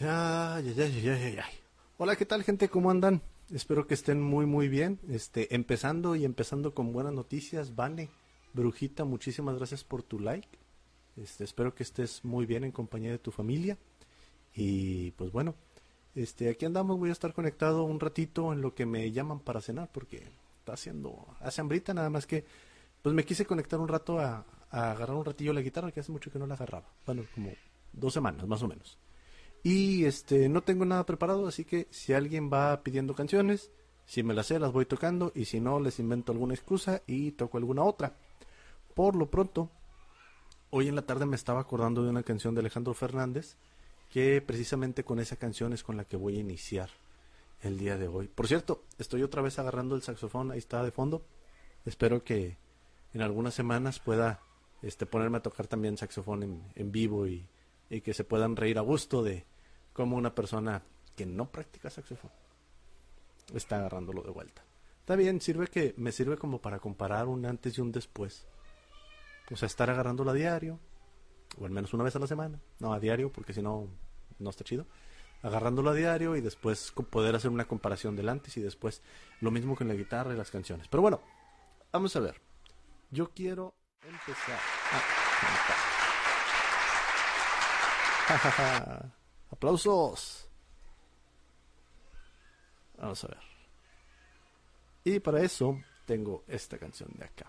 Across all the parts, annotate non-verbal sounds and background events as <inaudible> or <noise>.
Ay, ay, ay. Hola, ¿qué tal, gente? ¿Cómo andan? Espero que estén muy, muy bien. Este, empezando y empezando con buenas noticias. Vane, Brujita, muchísimas gracias por tu like. Este, espero que estés muy bien en compañía de tu familia. Y pues bueno, este, aquí andamos. Voy a estar conectado un ratito en lo que me llaman para cenar porque está haciendo, hace hambrita, nada más que, pues me quise conectar un rato a, a agarrar un ratillo la guitarra que hace mucho que no la agarraba. Bueno, como dos semanas, más o menos. Y este, no tengo nada preparado, así que si alguien va pidiendo canciones, si me las sé, las voy tocando, y si no, les invento alguna excusa y toco alguna otra. Por lo pronto, hoy en la tarde me estaba acordando de una canción de Alejandro Fernández, que precisamente con esa canción es con la que voy a iniciar el día de hoy. Por cierto, estoy otra vez agarrando el saxofón, ahí está de fondo. Espero que en algunas semanas pueda este, ponerme a tocar también saxofón en, en vivo y, y que se puedan reír a gusto de, como una persona que no practica saxofón está agarrándolo de vuelta. Está bien, sirve que me sirve como para comparar un antes y un después. O sea, estar agarrándolo a diario, o al menos una vez a la semana. No, a diario, porque si no, no está chido. Agarrándolo a diario y después poder hacer una comparación del antes y después. Lo mismo con la guitarra y las canciones. Pero bueno, vamos a ver. Yo quiero empezar a cantar. <laughs> <laughs> Aplausos. Vamos a ver. Y para eso tengo esta canción de acá.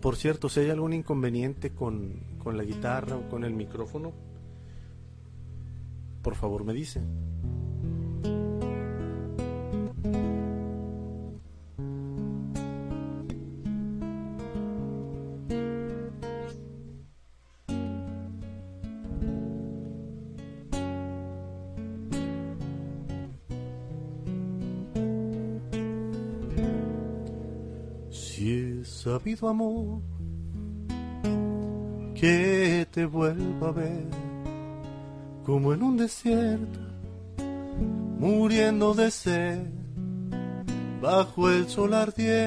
Por cierto, si hay algún inconveniente con, con la guitarra o con el micrófono, por favor me dicen. Sabido amor que te vuelva a ver como en un desierto, muriendo de sed bajo el sol ardiente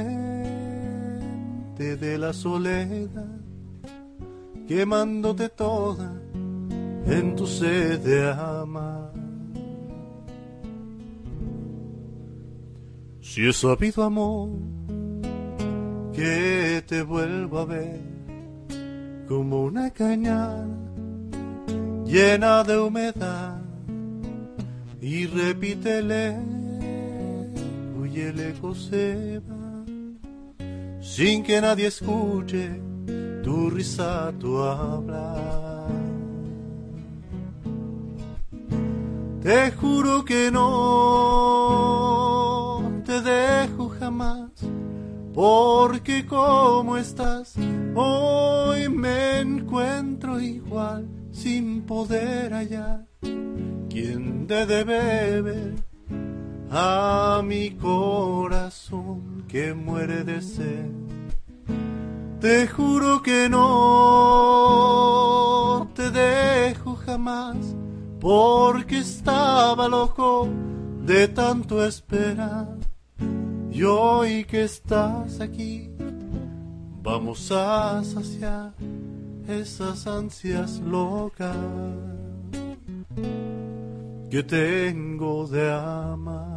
de la soledad, quemándote toda en tu sed de amar. Si he sabido amor que te vuelvo a ver como una cañada llena de humedad y repítele y el sin que nadie escuche tu risa, tu hablar. Te juro que no te dejo porque como estás, hoy me encuentro igual sin poder hallar quien te dé beber a mi corazón que muere de sed. Te juro que no te dejo jamás porque estaba loco de tanto esperar. Y hoy que estás aquí, vamos a saciar esas ansias locas que tengo de amar.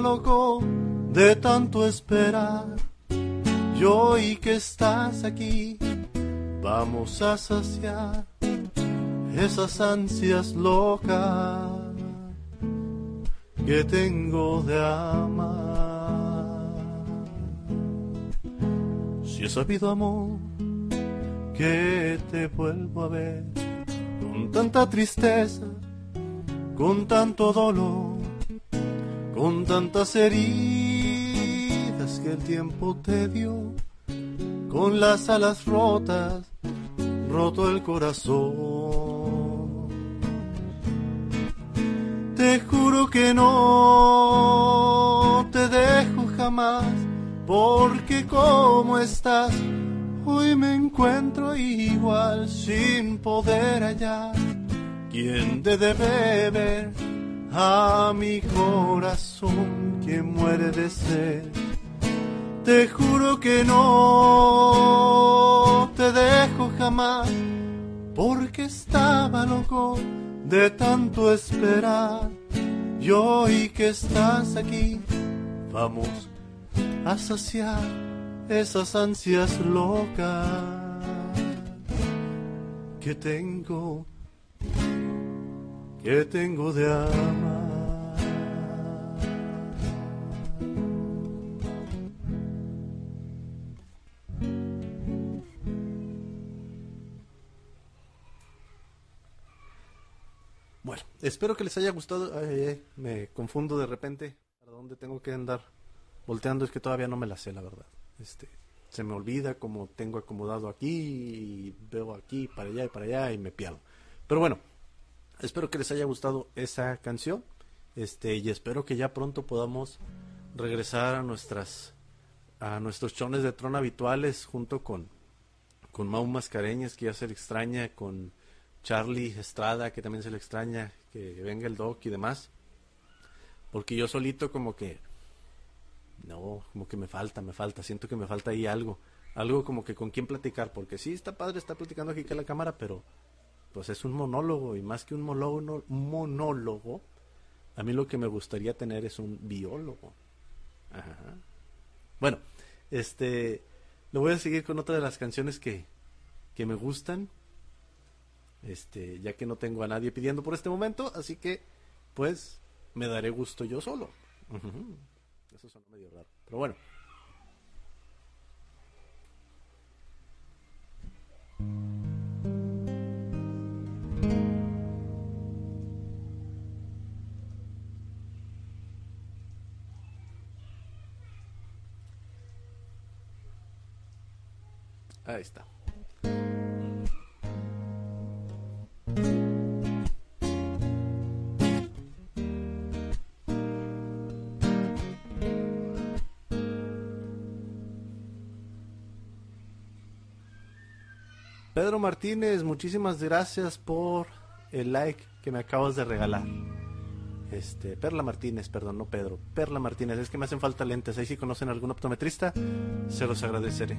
Loco de tanto esperar. Y hoy que estás aquí, vamos a saciar esas ansias locas que tengo de amar. Si he sabido amor que te vuelvo a ver con tanta tristeza, con tanto dolor, con tantas heridas que el tiempo te dio con las alas rotas, roto el corazón. Te juro que no te dejo jamás, porque como estás, hoy me encuentro igual sin poder hallar quien te debe ver a mi corazón, quien muere de sed. Te juro que no te dejo jamás, porque estaba loco de tanto esperar. Y hoy que estás aquí, vamos a saciar esas ansias locas que tengo, que tengo de amar. Bueno, espero que les haya gustado. Ay, me confundo de repente. ¿Para dónde tengo que andar? Volteando es que todavía no me la sé, la verdad. Este, se me olvida como tengo acomodado aquí y veo aquí para allá y para allá y me pierdo. Pero bueno, espero que les haya gustado esa canción. Este, y espero que ya pronto podamos regresar a nuestras a nuestros chones de trono habituales junto con con Mau Mascareñas que ya se le extraña con Charlie Estrada, que también se le extraña, que venga el Doc y demás. Porque yo solito como que... No, como que me falta, me falta, siento que me falta ahí algo. Algo como que con quién platicar, porque sí, está padre, está platicando aquí que la cámara, pero pues es un monólogo y más que un monólogo, monólogo, a mí lo que me gustaría tener es un biólogo. Ajá. Bueno, este, lo voy a seguir con otra de las canciones que, que me gustan este, ya que no tengo a nadie pidiendo por este momento, así que pues me daré gusto yo solo. Eso suena medio raro, pero bueno. Ahí está. Pedro Martínez, muchísimas gracias por el like que me acabas de regalar. Este, Perla Martínez, perdón, no Pedro. Perla Martínez, es que me hacen falta lentes. Ahí si conocen algún optometrista, se los agradeceré.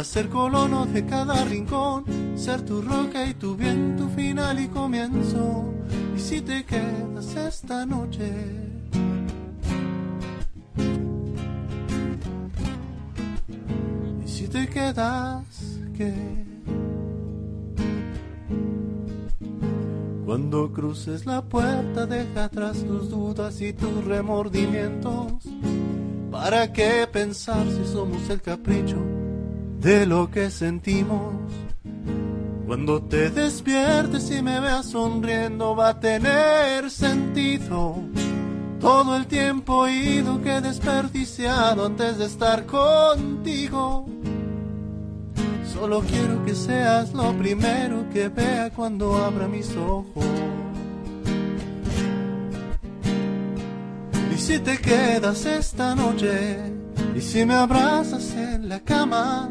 a ser colono de cada rincón, ser tu roca y tu viento final y comienzo. Y si te quedas esta noche, si te quedas, que cuando cruces la puerta deja atrás tus dudas y tus remordimientos. ¿Para qué pensar si somos el capricho de lo que sentimos? Cuando te despiertes y me veas sonriendo va a tener sentido todo el tiempo ido que he desperdiciado antes de estar contigo. Solo quiero que seas lo primero que vea cuando abra mis ojos. Y si te quedas esta noche, y si me abrazas en la cama,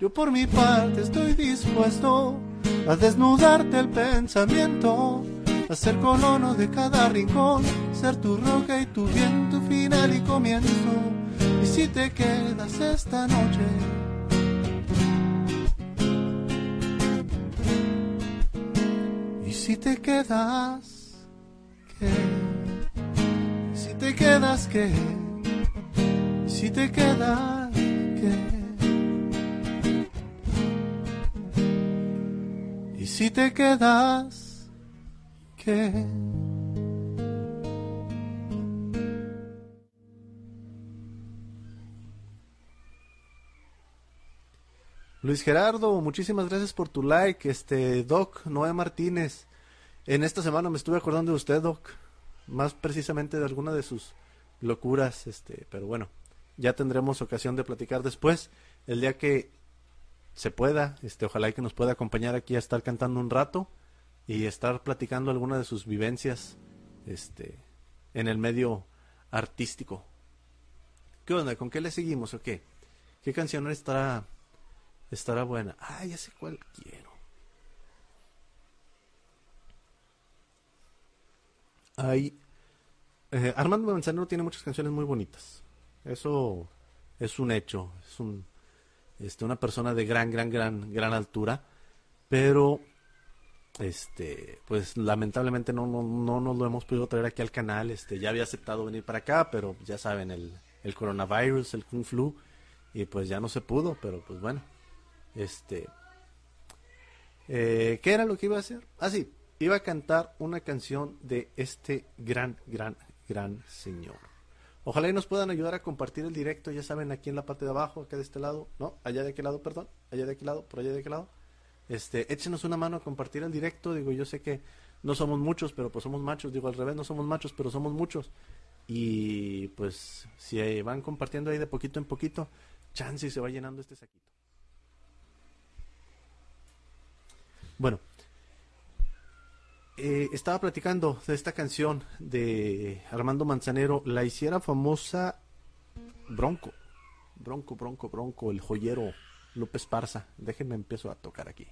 Yo por mi parte estoy dispuesto a desnudarte el pensamiento a ser colono de cada rincón, ser tu roca y tu viento final y comienzo. Y si te quedas esta noche, y si te quedas, ¿qué? Si te quedas, ¿qué? Si te quedas, ¿qué? Si te quedas, ¿qué? Luis Gerardo, muchísimas gracias por tu like. Este, Doc, Noé Martínez. En esta semana me estuve acordando de usted, Doc. Más precisamente de alguna de sus locuras, este, pero bueno, ya tendremos ocasión de platicar después. El día que se pueda, este, ojalá que nos pueda acompañar aquí a estar cantando un rato y estar platicando alguna de sus vivencias, este, en el medio artístico. ¿Qué onda? ¿Con qué le seguimos o qué? ¿Qué canción estará Estará buena. Ah, ya sé cuál quiero. Hay. Eh, Armando Manzanero tiene muchas canciones muy bonitas. Eso es un hecho. Es un. Este, una persona de gran, gran, gran, gran altura. Pero. Este, pues lamentablemente no, no, no nos lo hemos podido traer aquí al canal. Este, ya había aceptado venir para acá, pero ya saben, el, el coronavirus, el Kung Flu, y pues ya no se pudo, pero pues bueno, este. Eh, ¿Qué era lo que iba a hacer? Ah, sí, iba a cantar una canción de este gran, gran, gran señor. Ojalá y nos puedan ayudar a compartir el directo, ya saben, aquí en la parte de abajo, acá de este lado, no, allá de aquel lado, perdón, allá de aquel lado, por allá de aquel lado. Este, échenos una mano a compartir el directo, digo, yo sé que no somos muchos, pero pues somos machos, digo, al revés, no somos machos, pero somos muchos. Y pues si van compartiendo ahí de poquito en poquito, chance y se va llenando este saquito. Bueno, eh, estaba platicando de esta canción de Armando Manzanero, la hiciera famosa Bronco, Bronco, Bronco, Bronco, el joyero López Parza. Déjenme empiezo a tocar aquí.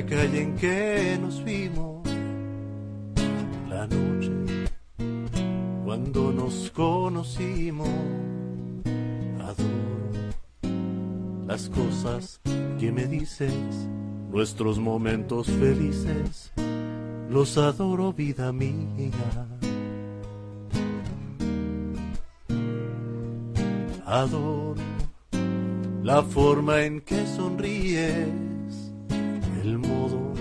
La calle en que nos vimos, la noche cuando nos conocimos, adoro las cosas que me dices, nuestros momentos felices, los adoro vida mía. Adoro la forma en que sonríes, el modo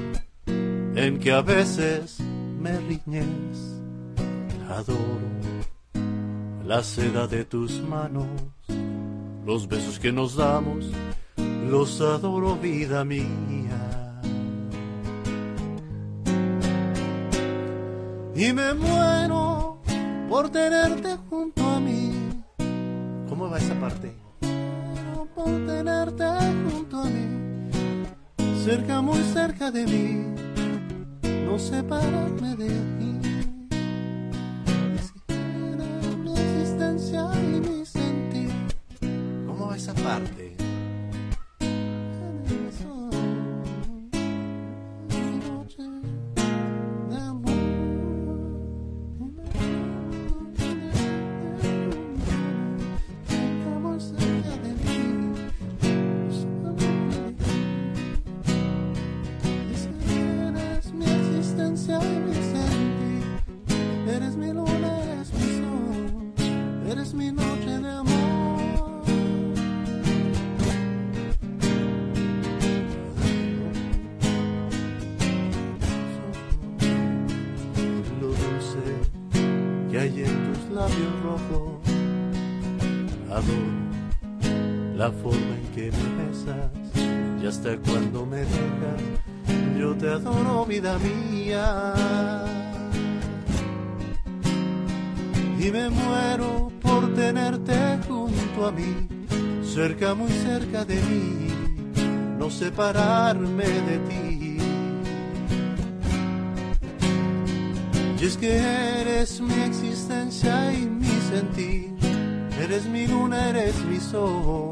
en que a veces me riñes. Adoro la seda de tus manos, los besos que nos damos, los adoro vida mía. Y me muero por tenerte junto a mí. ¿Cómo va esa parte? Cerca, muy cerca de mí, no separarme de ti. mi existencia y mi sentir. ¿Cómo va esa parte? Y me muero por tenerte junto a mí, cerca, muy cerca de mí, no separarme de ti. Y es que eres mi existencia y mi sentir, eres mi luna, eres mi sol,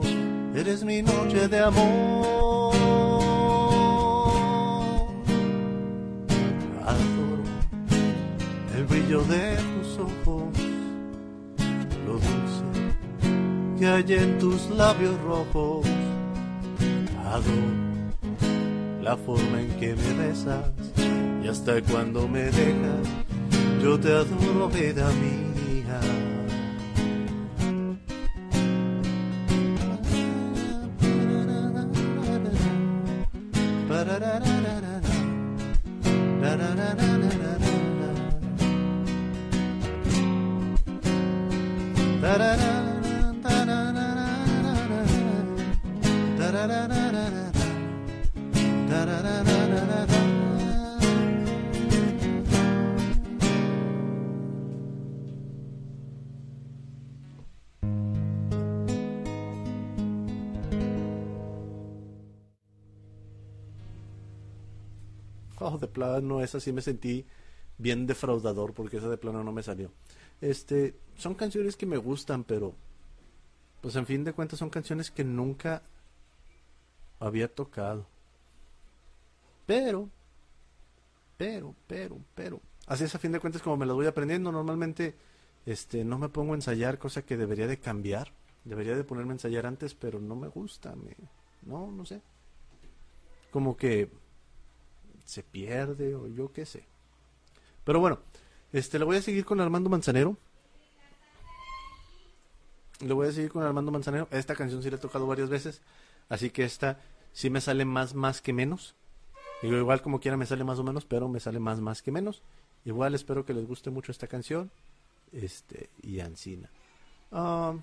eres mi noche de amor. En tus labios rojos. Adoro la forma en que me besas y hasta cuando me dejas, yo te adoro, vida mía. Oh, de plano, esa sí me sentí bien defraudador porque esa de plano no me salió. Este, son canciones que me gustan, pero pues en fin de cuentas son canciones que nunca había tocado. Pero, pero, pero, pero, así es a fin de cuentas como me las voy aprendiendo. Normalmente, este, no me pongo a ensayar, cosa que debería de cambiar. Debería de ponerme a ensayar antes, pero no me gusta, me, no, no sé. Como que se pierde o yo qué sé. Pero bueno, este le voy a seguir con Armando Manzanero. Le voy a seguir con Armando Manzanero. Esta canción sí la he tocado varias veces, así que esta sí me sale más más que menos. Digo, igual como quiera me sale más o menos, pero me sale más más que menos. Igual espero que les guste mucho esta canción. Este, y Ancina. Ah,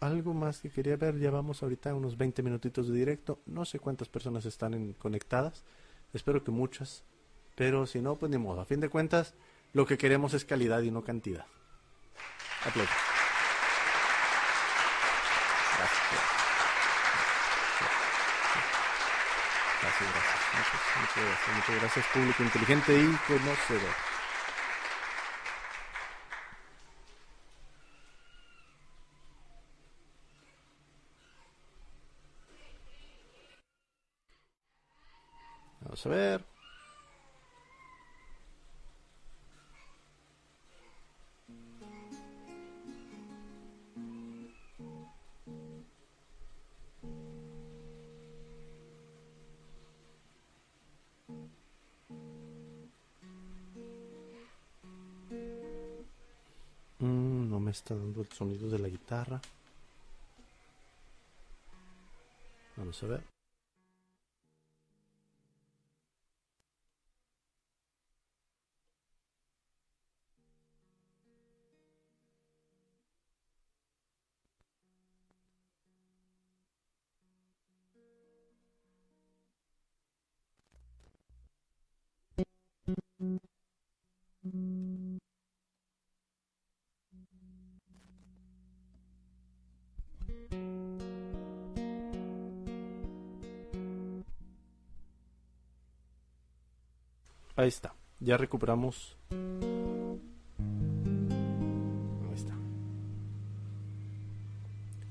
algo más que quería ver, ya vamos ahorita unos 20 minutitos de directo. No sé cuántas personas están conectadas. Espero que muchas. Pero si no, pues ni modo. A fin de cuentas, lo que queremos es calidad y no cantidad. Aplausos. Gracias, gracias. Gracias, gracias. Muchas, muchas gracias. Muchas gracias, público inteligente y conocedor. Vamos a ver. está dando el sonido de la guitarra. Vamos a ver. Mm-hmm. Ahí está. Ya recuperamos. Ahí está.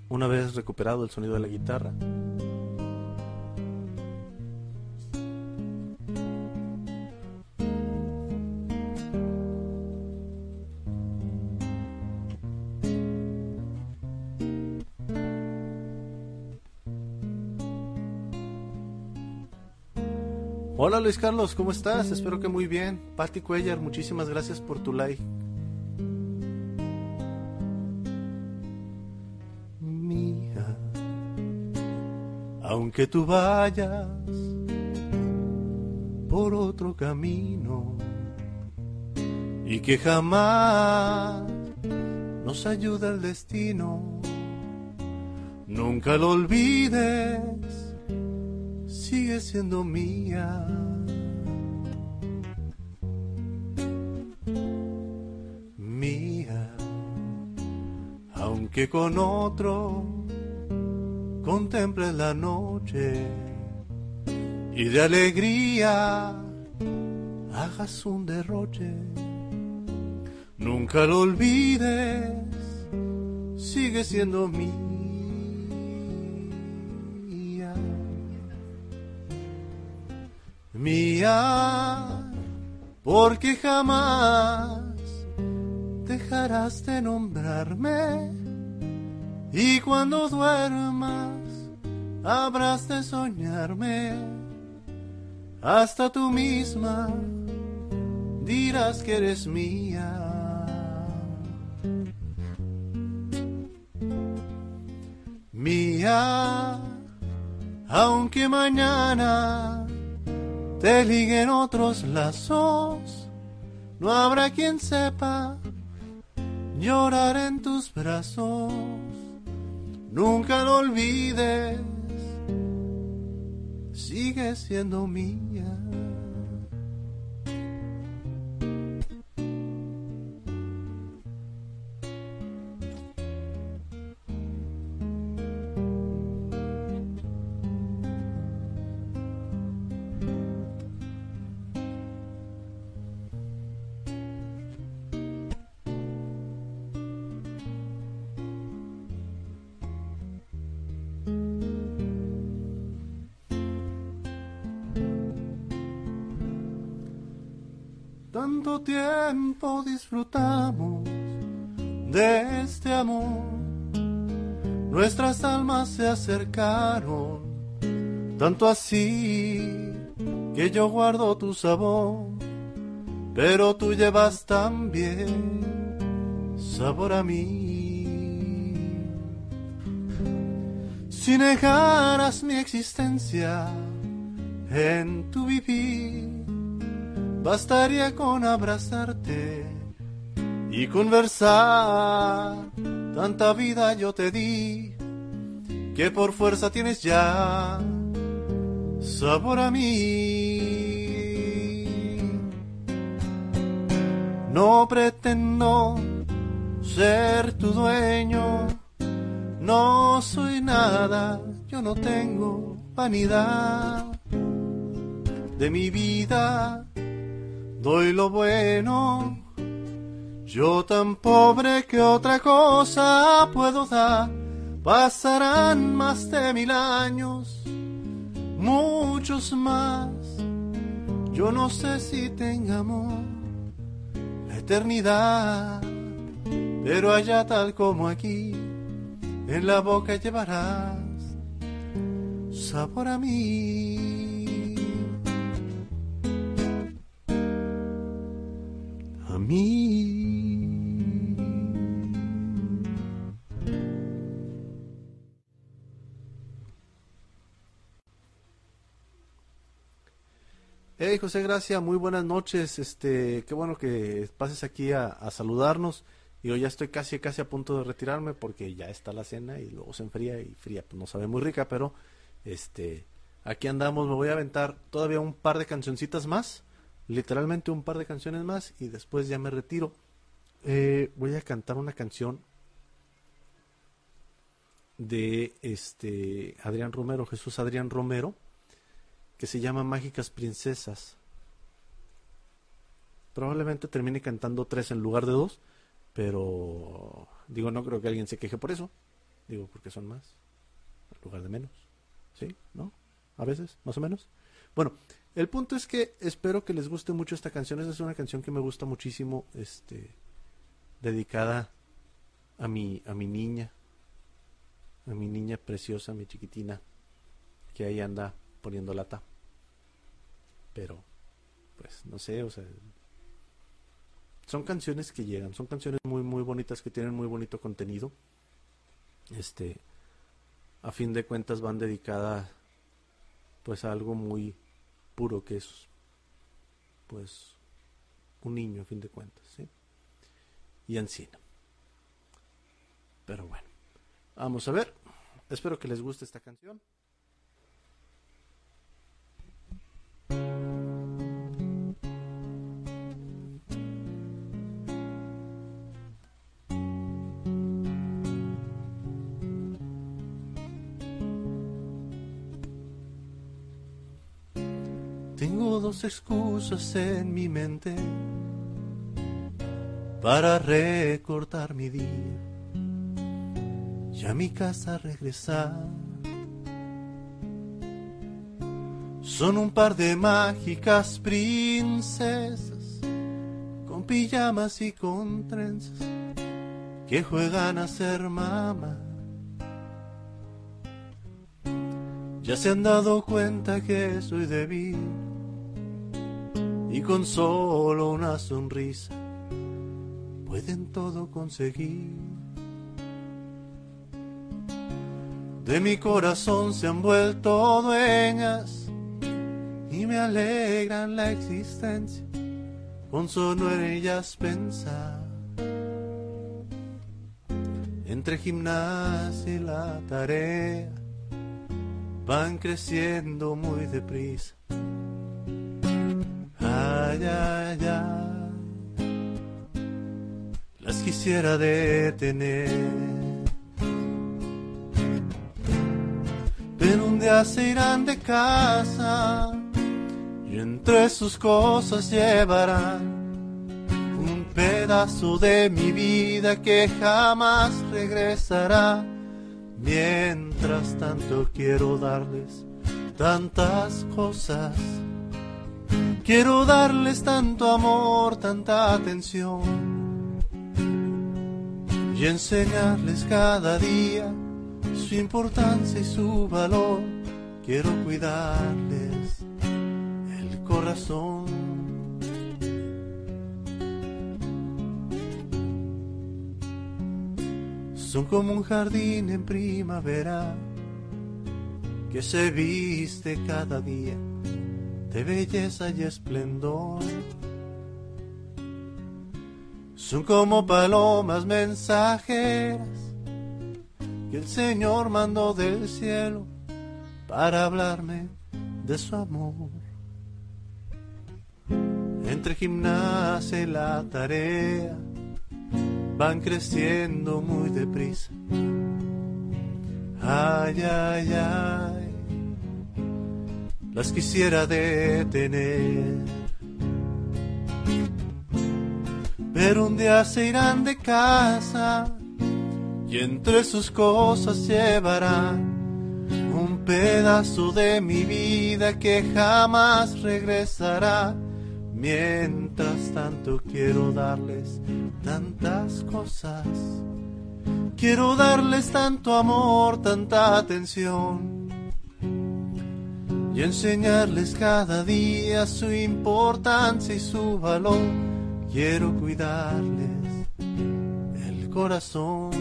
Una vez recuperado el sonido de la guitarra. Luis Carlos, ¿cómo estás? Espero que muy bien. Patti Cuellar, muchísimas gracias por tu like. Mía, aunque tú vayas por otro camino y que jamás nos ayuda el destino, nunca lo olvides sigue siendo mía. Mía, aunque con otro contemples la noche y de alegría hagas un derroche. Nunca lo olvides, sigue siendo mía. Mía, porque jamás dejarás de nombrarme y cuando duermas habrás de soñarme, hasta tú misma dirás que eres mía. Mía, aunque mañana te liguen otros lazos, no habrá quien sepa llorar en tus brazos. Nunca lo olvides, sigue siendo mía. Tiempo disfrutamos de este amor, nuestras almas se acercaron, tanto así que yo guardo tu sabor, pero tú llevas también sabor a mí. Si negaras mi existencia en tu vivir, bastaría con abrazarte y conversar. Tanta vida yo te di que por fuerza tienes ya sabor a mí. No pretendo ser tu dueño, no soy nada, yo no tengo vanidad de mi vida doy lo bueno. Yo tan pobre que otra cosa puedo dar. Pasarán más de mil años, muchos más. Yo no sé si tengamos la eternidad, pero allá tal como aquí, en la boca llevarás sabor a mí. José Gracia, muy buenas noches. Este, qué bueno que pases aquí a, a saludarnos. Yo ya estoy casi casi a punto de retirarme porque ya está la cena y luego se enfría y fría, pues no sabe muy rica, pero este, aquí andamos. Me voy a aventar todavía un par de cancioncitas más literalmente un par de canciones más y después ya me retiro. Eh, voy a cantar una canción de este Adrián Romero, Jesús Adrián Romero, que se llama Mágicas Princesas. Probablemente termine cantando tres en lugar de dos, pero digo, no creo que alguien se queje por eso. Digo, porque son más, en lugar de menos. ¿Sí? ¿No? A veces, más o menos. Bueno, el punto es que espero que les guste mucho esta canción. es una canción que me gusta muchísimo, este, dedicada a mi, a mi niña, a mi niña preciosa, mi chiquitina, que ahí anda poniendo lata. Pero, pues, no sé, o sea, son canciones que llegan, son canciones muy, muy bonitas que tienen muy bonito contenido. Este, a fin de cuentas van dedicadas, pues, a algo muy puro que es, pues, un niño, a fin de cuentas, ¿sí? Y encina. Pero bueno. Vamos a ver. Espero que les guste esta canción. Dos excusas en mi mente para recortar mi día y a mi casa regresar. Son un par de mágicas princesas con pijamas y con trenzas que juegan a ser mamá. Ya se han dado cuenta que soy débil y con solo una sonrisa pueden todo conseguir. de mi corazón se han vuelto dueñas y me alegran la existencia con solo en ellas pensar. Entre gimnasia y la tarea van creciendo muy deprisa. Las quisiera detener. Día se irán de casa y entre sus cosas llevarán un pedazo de mi vida que jamás regresará. Mientras tanto quiero darles tantas cosas, quiero darles tanto amor, tanta atención y enseñarles cada día su importancia y su valor, quiero cuidarles el corazón. Son como un jardín en primavera que se viste cada día de belleza y esplendor. Son como palomas mensajeras que el Señor mandó del cielo para hablarme de su amor. Entre gimnasia y la tarea van creciendo muy deprisa. Ay, ay, ay, las quisiera detener. Pero un día se irán de casa y entre sus cosas llevará un pedazo de mi vida que jamás regresará. Mientras tanto quiero darles tantas cosas, quiero darles tanto amor, tanta atención y enseñarles cada día su importancia y su valor. Quiero cuidarles el corazón.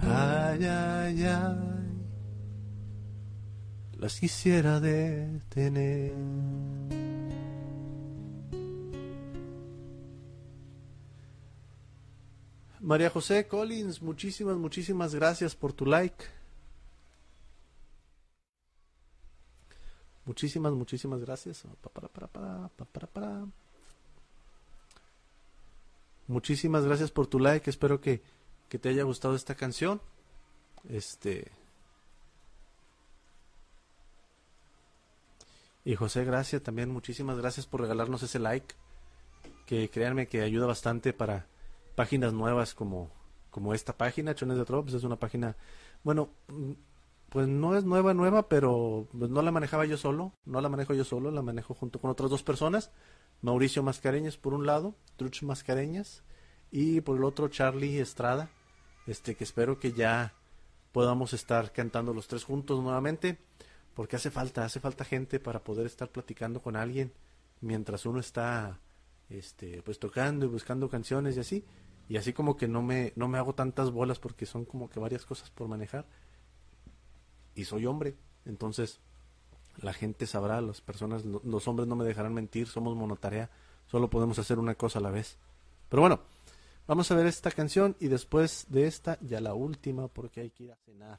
Ay, ay, ay, las quisiera detener. María José Collins, muchísimas, muchísimas gracias por tu like. Muchísimas, muchísimas gracias. Para. Muchísimas gracias por tu like. Espero que, que te haya gustado esta canción. Este. Y José Gracia también, muchísimas gracias por regalarnos ese like. Que créanme que ayuda bastante para páginas nuevas como, como esta página, Chones de Drops. Es una página, bueno, pues no es nueva, nueva, pero pues no la manejaba yo solo. No la manejo yo solo, la manejo junto con otras dos personas. Mauricio Mascareñas por un lado, Truch Mascareñas. Y por el otro, Charlie Estrada. Este, que espero que ya podamos estar cantando los tres juntos nuevamente porque hace falta, hace falta gente para poder estar platicando con alguien mientras uno está este pues tocando y buscando canciones y así y así como que no me no me hago tantas bolas porque son como que varias cosas por manejar y soy hombre. Entonces la gente sabrá las personas los hombres no me dejarán mentir somos monotarea solo podemos hacer una cosa a la vez. Pero bueno vamos a ver esta canción y después de esta ya la última porque hay que ir a cenar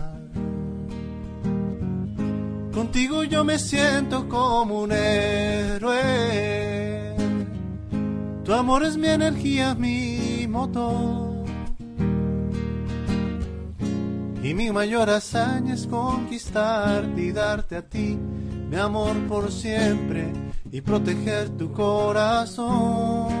Contigo yo me siento como un héroe. Tu amor es mi energía, mi motor. Y mi mayor hazaña es conquistarte y darte a ti mi amor por siempre y proteger tu corazón.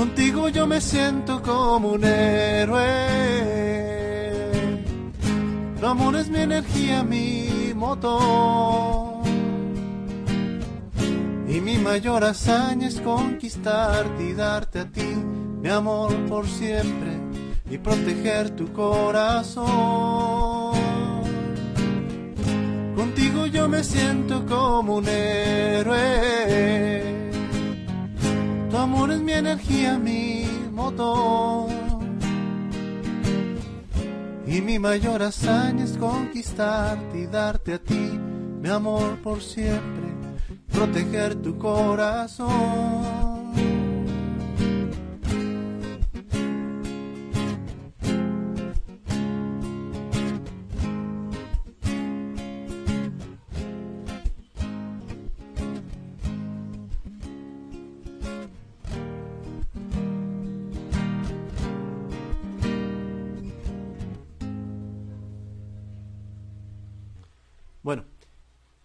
Contigo yo me siento como un héroe. Tu amor es mi energía, mi motor. Y mi mayor hazaña es conquistarte y darte a ti mi amor por siempre y proteger tu corazón. Contigo yo me siento como un héroe tu amor es mi energía, mi motor. Y mi mayor hazaña es conquistarte y darte a ti mi amor por siempre, proteger tu corazón.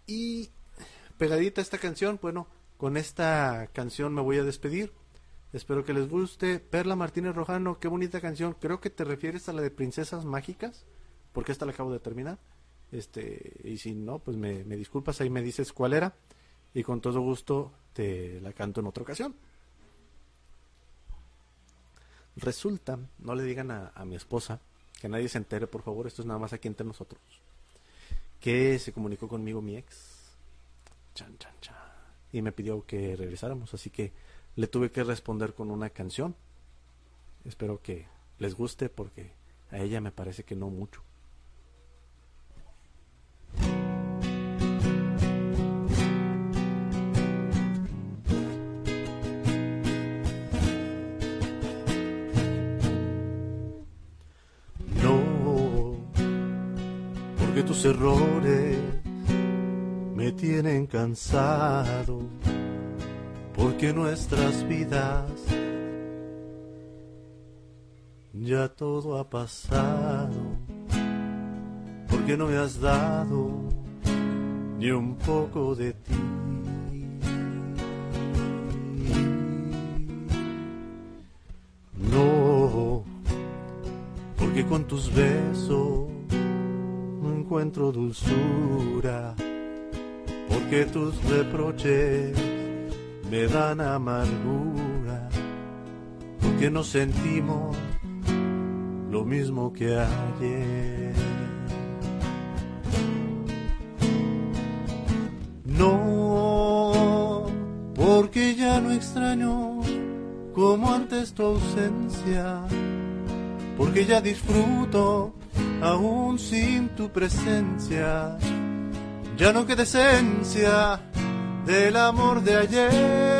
Y pegadita esta canción, bueno, con esta canción me voy a despedir. Espero que les guste. Perla Martínez Rojano, qué bonita canción. Creo que te refieres a la de Princesas Mágicas, porque esta la acabo de terminar. Este, y si no, pues me, disculpas, ahí me dices cuál era. Y con todo gusto te la canto en otra ocasión. Resulta, no le digan a mi esposa, que nadie se entere, por favor, esto es nada más aquí entre nosotros, que se comunicó conmigo mi ex. Chan, chan, chan. Y me pidió que regresáramos, así que le tuve que responder con una canción. Espero que les guste porque a ella me parece que no mucho. Porque tus errores me tienen cansado, porque nuestras vidas ya todo ha pasado, porque no me has dado ni un poco de ti. No, porque con tus besos encuentro dulzura, porque tus reproches me dan amargura, porque no sentimos lo mismo que ayer. No, porque ya no extraño como antes tu ausencia, porque ya disfruto aún sin tu presencia. Ya no queda esencia del amor de ayer.